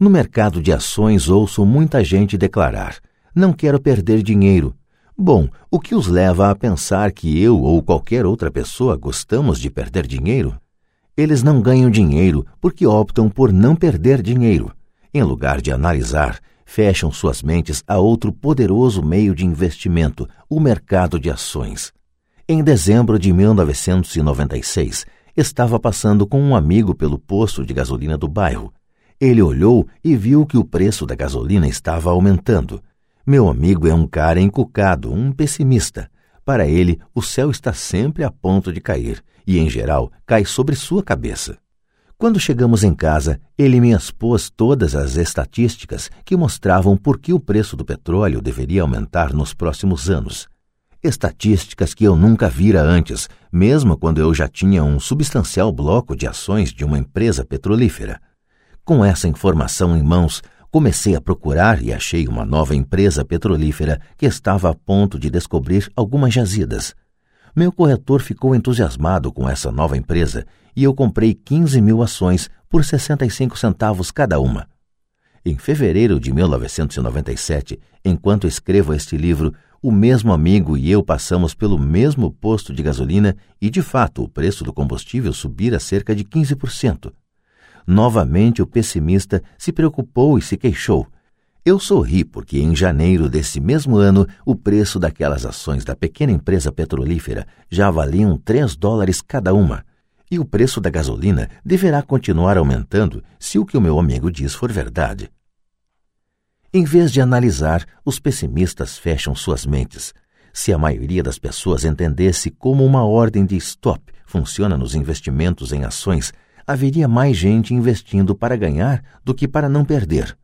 No mercado de ações ouço muita gente declarar: não quero perder dinheiro. Bom, o que os leva a pensar que eu ou qualquer outra pessoa gostamos de perder dinheiro? Eles não ganham dinheiro porque optam por não perder dinheiro. Em lugar de analisar, fecham suas mentes a outro poderoso meio de investimento, o mercado de ações. Em dezembro de 1996, estava passando com um amigo pelo posto de gasolina do bairro. Ele olhou e viu que o preço da gasolina estava aumentando. Meu amigo é um cara encucado, um pessimista. Para ele, o céu está sempre a ponto de cair e, em geral, cai sobre sua cabeça. Quando chegamos em casa, ele me expôs todas as estatísticas que mostravam por que o preço do petróleo deveria aumentar nos próximos anos. Estatísticas que eu nunca vira antes, mesmo quando eu já tinha um substancial bloco de ações de uma empresa petrolífera. Com essa informação em mãos, comecei a procurar e achei uma nova empresa petrolífera que estava a ponto de descobrir algumas jazidas. Meu corretor ficou entusiasmado com essa nova empresa e eu comprei 15 mil ações por 65 centavos cada uma. Em fevereiro de 1997, enquanto escrevo este livro, o mesmo amigo e eu passamos pelo mesmo posto de gasolina e, de fato, o preço do combustível subira cerca de 15%. Novamente o pessimista se preocupou e se queixou. Eu sorri porque em janeiro desse mesmo ano o preço daquelas ações da pequena empresa petrolífera já valiam 3 dólares cada uma. E o preço da gasolina deverá continuar aumentando se o que o meu amigo diz for verdade. Em vez de analisar, os pessimistas fecham suas mentes. Se a maioria das pessoas entendesse como uma ordem de stop funciona nos investimentos em ações, haveria mais gente investindo para ganhar do que para não perder.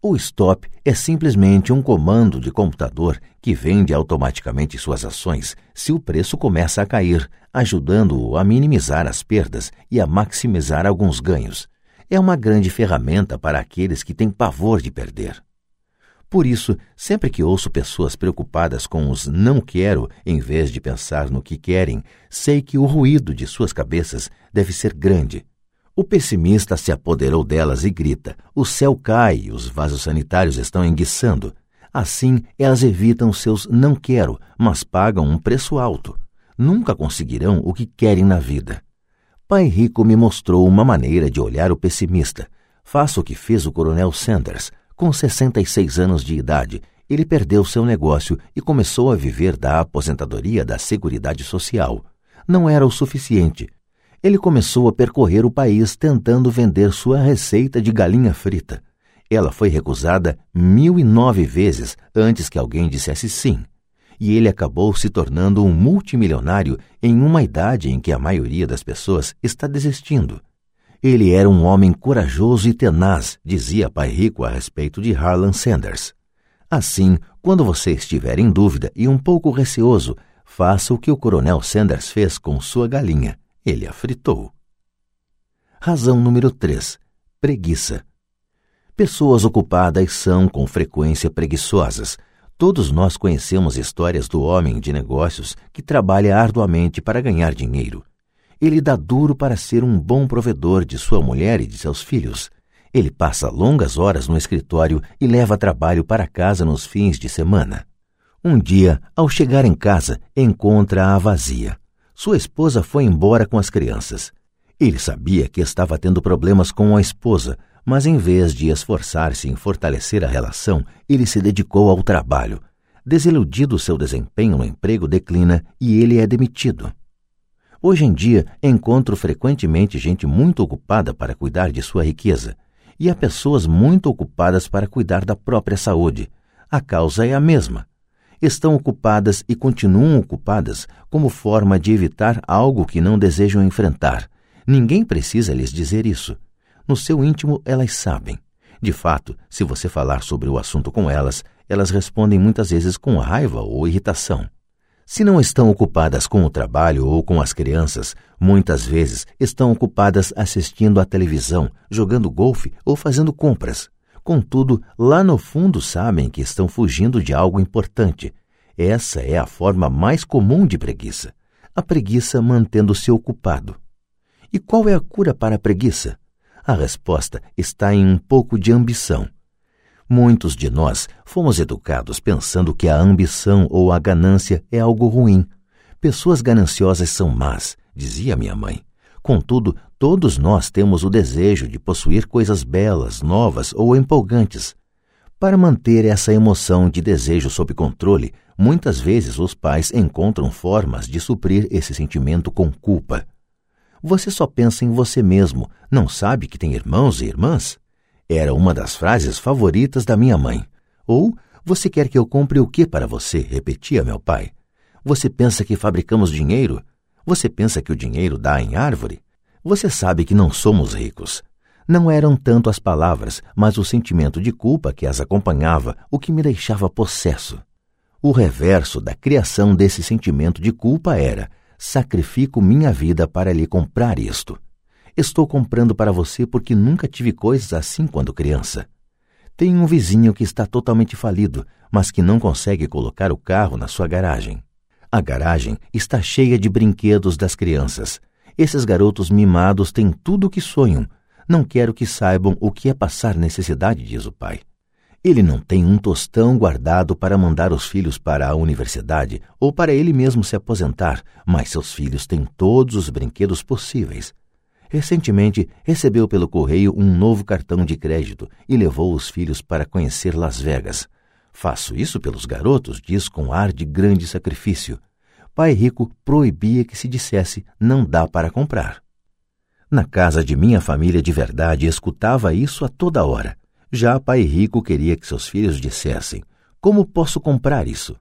O stop é simplesmente um comando de computador que vende automaticamente suas ações se o preço começa a cair, ajudando-o a minimizar as perdas e a maximizar alguns ganhos. É uma grande ferramenta para aqueles que têm pavor de perder. Por isso, sempre que ouço pessoas preocupadas com os não quero em vez de pensar no que querem, sei que o ruído de suas cabeças deve ser grande o pessimista se apoderou delas e grita: o céu cai, os vasos sanitários estão enguiçando. Assim, elas evitam seus não quero, mas pagam um preço alto. Nunca conseguirão o que querem na vida. Pai Rico me mostrou uma maneira de olhar o pessimista. Faça o que fez o coronel Sanders. Com 66 anos de idade, ele perdeu seu negócio e começou a viver da aposentadoria da Seguridade Social. Não era o suficiente ele começou a percorrer o país tentando vender sua receita de galinha frita. Ela foi recusada mil e nove vezes antes que alguém dissesse sim. E ele acabou se tornando um multimilionário em uma idade em que a maioria das pessoas está desistindo. Ele era um homem corajoso e tenaz, dizia Pai Rico a respeito de Harlan Sanders. Assim, quando você estiver em dúvida e um pouco receoso, faça o que o Coronel Sanders fez com sua galinha ele a fritou. Razão número 3. Preguiça. Pessoas ocupadas são, com frequência, preguiçosas. Todos nós conhecemos histórias do homem de negócios que trabalha arduamente para ganhar dinheiro. Ele dá duro para ser um bom provedor de sua mulher e de seus filhos. Ele passa longas horas no escritório e leva trabalho para casa nos fins de semana. Um dia, ao chegar em casa, encontra-a vazia. Sua esposa foi embora com as crianças. Ele sabia que estava tendo problemas com a esposa, mas em vez de esforçar-se em fortalecer a relação, ele se dedicou ao trabalho. Desiludido, seu desempenho no emprego declina e ele é demitido. Hoje em dia, encontro frequentemente gente muito ocupada para cuidar de sua riqueza, e há pessoas muito ocupadas para cuidar da própria saúde. A causa é a mesma estão ocupadas e continuam ocupadas como forma de evitar algo que não desejam enfrentar. Ninguém precisa lhes dizer isso. No seu íntimo, elas sabem. De fato, se você falar sobre o assunto com elas, elas respondem muitas vezes com raiva ou irritação. Se não estão ocupadas com o trabalho ou com as crianças, muitas vezes estão ocupadas assistindo à televisão, jogando golfe ou fazendo compras. Contudo, lá no fundo sabem que estão fugindo de algo importante. Essa é a forma mais comum de preguiça. A preguiça mantendo-se ocupado. E qual é a cura para a preguiça? A resposta está em um pouco de ambição. Muitos de nós fomos educados pensando que a ambição ou a ganância é algo ruim. Pessoas gananciosas são más, dizia minha mãe. Contudo, todos nós temos o desejo de possuir coisas belas, novas ou empolgantes. Para manter essa emoção de desejo sob controle, muitas vezes os pais encontram formas de suprir esse sentimento com culpa. Você só pensa em você mesmo, não sabe que tem irmãos e irmãs? Era uma das frases favoritas da minha mãe. Ou, você quer que eu compre o que para você? repetia meu pai. Você pensa que fabricamos dinheiro? Você pensa que o dinheiro dá em árvore? Você sabe que não somos ricos. Não eram tanto as palavras, mas o sentimento de culpa que as acompanhava o que me deixava possesso. O reverso da criação desse sentimento de culpa era: sacrifico minha vida para lhe comprar isto. Estou comprando para você porque nunca tive coisas assim quando criança. Tenho um vizinho que está totalmente falido, mas que não consegue colocar o carro na sua garagem. A garagem está cheia de brinquedos das crianças. Esses garotos mimados têm tudo o que sonham. Não quero que saibam o que é passar necessidade, diz o pai. Ele não tem um tostão guardado para mandar os filhos para a universidade ou para ele mesmo se aposentar, mas seus filhos têm todos os brinquedos possíveis. Recentemente recebeu pelo correio um novo cartão de crédito e levou os filhos para conhecer Las Vegas. Faço isso pelos garotos, diz com ar de grande sacrifício. Pai Rico proibia que se dissesse não dá para comprar. Na casa de minha família de verdade escutava isso a toda hora. Já Pai Rico queria que seus filhos dissessem: Como posso comprar isso?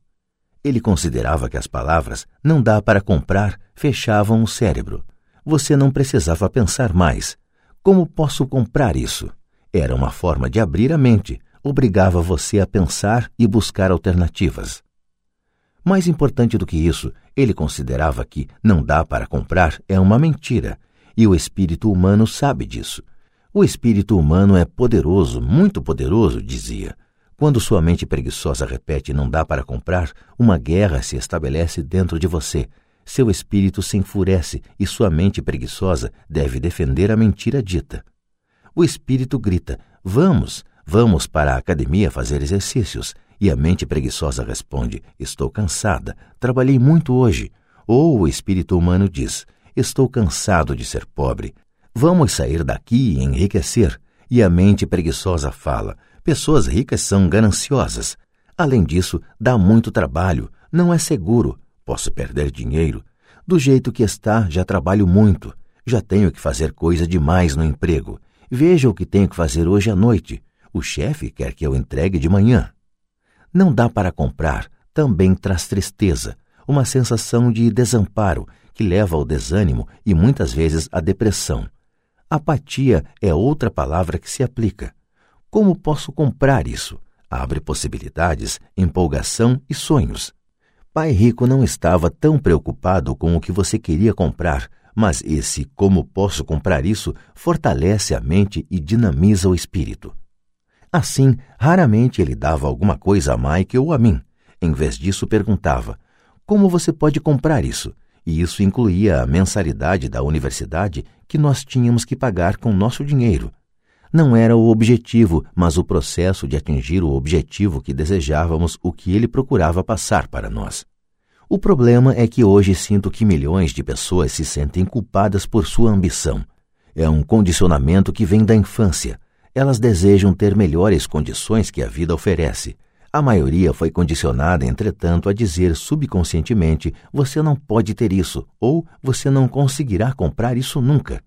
Ele considerava que as palavras não dá para comprar fechavam o cérebro. Você não precisava pensar mais. Como posso comprar isso? Era uma forma de abrir a mente, obrigava você a pensar e buscar alternativas. Mais importante do que isso, ele considerava que não dá para comprar é uma mentira, e o espírito humano sabe disso. O espírito humano é poderoso, muito poderoso, dizia. Quando sua mente preguiçosa repete não dá para comprar, uma guerra se estabelece dentro de você. Seu espírito se enfurece e sua mente preguiçosa deve defender a mentira dita. O espírito grita: Vamos, Vamos para a academia fazer exercícios. E a mente preguiçosa responde: Estou cansada, trabalhei muito hoje. Ou o espírito humano diz: Estou cansado de ser pobre. Vamos sair daqui e enriquecer. E a mente preguiçosa fala: Pessoas ricas são gananciosas. Além disso, dá muito trabalho, não é seguro, posso perder dinheiro. Do jeito que está, já trabalho muito. Já tenho que fazer coisa demais no emprego. Veja o que tenho que fazer hoje à noite. O chefe quer que eu entregue de manhã. Não dá para comprar, também traz tristeza, uma sensação de desamparo que leva ao desânimo e muitas vezes à depressão. Apatia é outra palavra que se aplica. Como posso comprar isso? Abre possibilidades, empolgação e sonhos. Pai Rico não estava tão preocupado com o que você queria comprar, mas esse como posso comprar isso fortalece a mente e dinamiza o espírito. Assim, raramente ele dava alguma coisa a Mike ou a mim. Em vez disso, perguntava: Como você pode comprar isso? E isso incluía a mensalidade da universidade que nós tínhamos que pagar com nosso dinheiro. Não era o objetivo, mas o processo de atingir o objetivo que desejávamos, o que ele procurava passar para nós. O problema é que hoje sinto que milhões de pessoas se sentem culpadas por sua ambição. É um condicionamento que vem da infância elas desejam ter melhores condições que a vida oferece. A maioria foi condicionada, entretanto, a dizer subconscientemente: você não pode ter isso, ou você não conseguirá comprar isso nunca.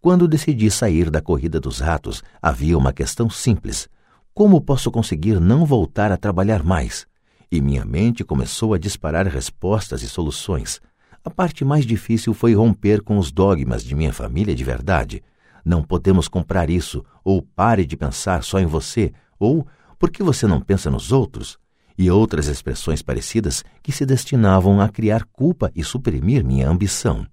Quando decidi sair da corrida dos ratos, havia uma questão simples: como posso conseguir não voltar a trabalhar mais? E minha mente começou a disparar respostas e soluções. A parte mais difícil foi romper com os dogmas de minha família de verdade. Não podemos comprar isso, ou pare de pensar só em você, ou por que você não pensa nos outros? E outras expressões parecidas que se destinavam a criar culpa e suprimir minha ambição.